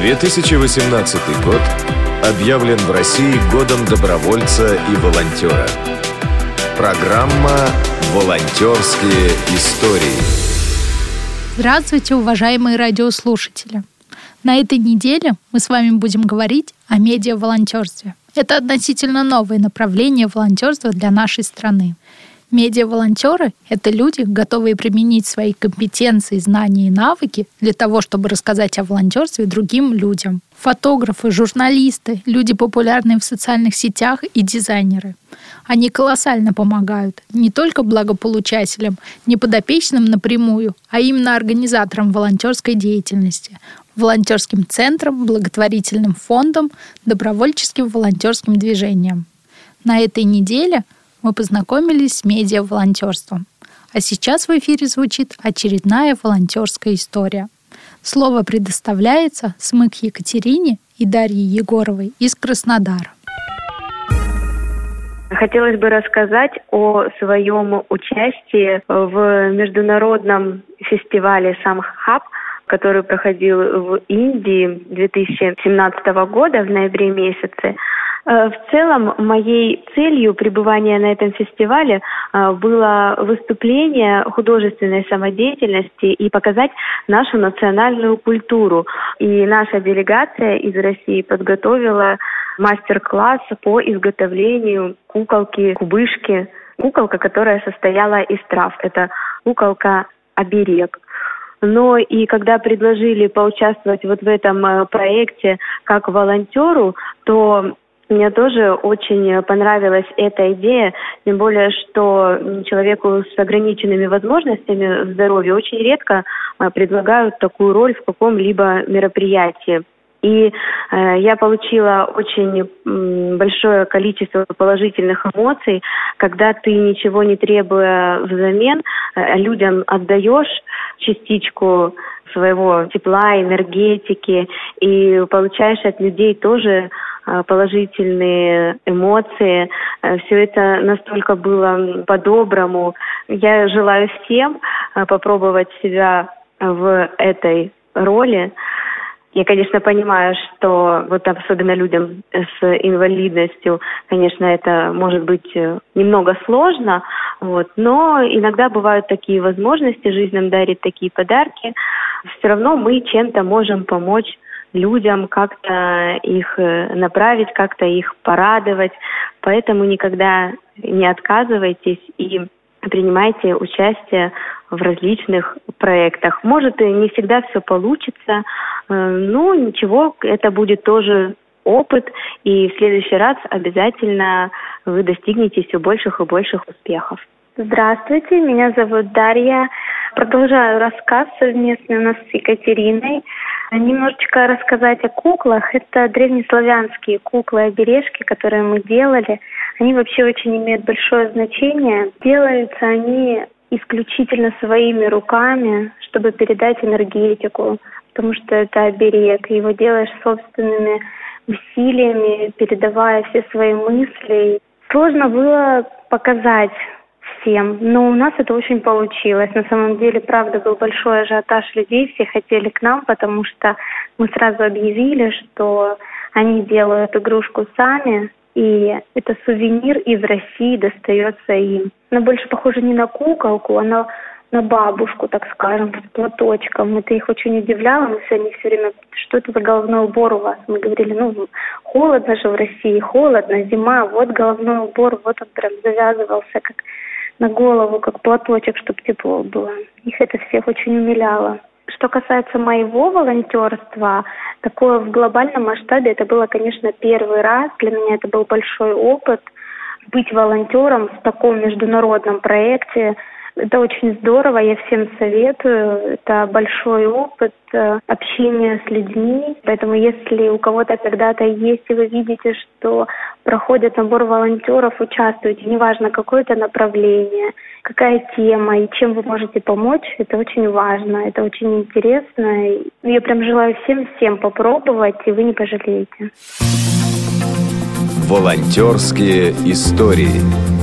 2018 год объявлен в России годом добровольца и волонтера. Программа «Волонтерские истории». Здравствуйте, уважаемые радиослушатели! На этой неделе мы с вами будем говорить о медиа-волонтерстве. Это относительно новое направление волонтерства для нашей страны. Медиа-волонтеры — это люди, готовые применить свои компетенции, знания и навыки для того, чтобы рассказать о волонтерстве другим людям. Фотографы, журналисты, люди, популярные в социальных сетях и дизайнеры. Они колоссально помогают не только благополучателям, не подопечным напрямую, а именно организаторам волонтерской деятельности, волонтерским центрам, благотворительным фондам, добровольческим волонтерским движениям. На этой неделе – мы познакомились с медиа-волонтерством. А сейчас в эфире звучит очередная волонтерская история. Слово предоставляется Смык Екатерине и Дарье Егоровой из Краснодара. Хотелось бы рассказать о своем участии в международном фестивале «Самхаб», который проходил в Индии 2017 года в ноябре месяце. Э, в целом, моей целью пребывания на этом фестивале э, было выступление художественной самодеятельности и показать нашу национальную культуру. И наша делегация из России подготовила мастер-класс по изготовлению куколки, кубышки. Куколка, которая состояла из трав. Это куколка-оберег. Но и когда предложили поучаствовать вот в этом э, проекте как волонтеру, то мне тоже очень понравилась эта идея, тем более, что человеку с ограниченными возможностями здоровья очень редко а, предлагают такую роль в каком-либо мероприятии. И э, я получила очень большое количество положительных эмоций, когда ты ничего не требуя взамен, э, людям отдаешь частичку своего тепла, энергетики, и получаешь от людей тоже положительные эмоции. Э, Все это настолько было по-доброму. Я желаю всем а, попробовать себя в этой роли. Я, конечно, понимаю, что вот особенно людям с инвалидностью, конечно, это может быть э, немного сложно, вот, но иногда бывают такие возможности, жизнь нам дарит такие подарки. Все равно мы чем-то можем помочь людям, как-то их э, направить, как-то их порадовать. Поэтому никогда не отказывайтесь и принимайте участие в различных проектах. Может, и не всегда все получится, э, но ничего, это будет тоже опыт, и в следующий раз обязательно вы достигнете все больших и больших успехов. Здравствуйте, меня зовут Дарья. Продолжаю рассказ совместный у нас с Екатериной. Немножечко рассказать о куклах. Это древнеславянские куклы-обережки, которые мы делали. Они вообще очень имеют большое значение. Делаются они исключительно своими руками, чтобы передать энергетику, потому что это оберег. Его делаешь собственными усилиями, передавая все свои мысли. Сложно было показать всем. Но у нас это очень получилось. На самом деле, правда, был большой ажиотаж людей, все хотели к нам, потому что мы сразу объявили, что они делают игрушку сами, и это сувенир из России достается им. Она больше похожа не на куколку, она на бабушку, так скажем, с платочком. Это их очень удивляло. Мы все, они все время, что это за головной убор у вас? Мы говорили, ну, холодно же в России, холодно, зима, вот головной убор, вот он прям завязывался, как на голову, как платочек, чтобы тепло было. Их это всех очень умиляло. Что касается моего волонтерства, такое в глобальном масштабе, это было, конечно, первый раз. Для меня это был большой опыт быть волонтером в таком международном проекте, это очень здорово, я всем советую. Это большой опыт э, общения с людьми. Поэтому если у кого-то когда-то есть, и вы видите, что проходит набор волонтеров, участвуйте. Неважно, какое это направление, какая тема и чем вы можете помочь. Это очень важно, это очень интересно. Я прям желаю всем-всем попробовать, и вы не пожалеете. Волонтерские истории.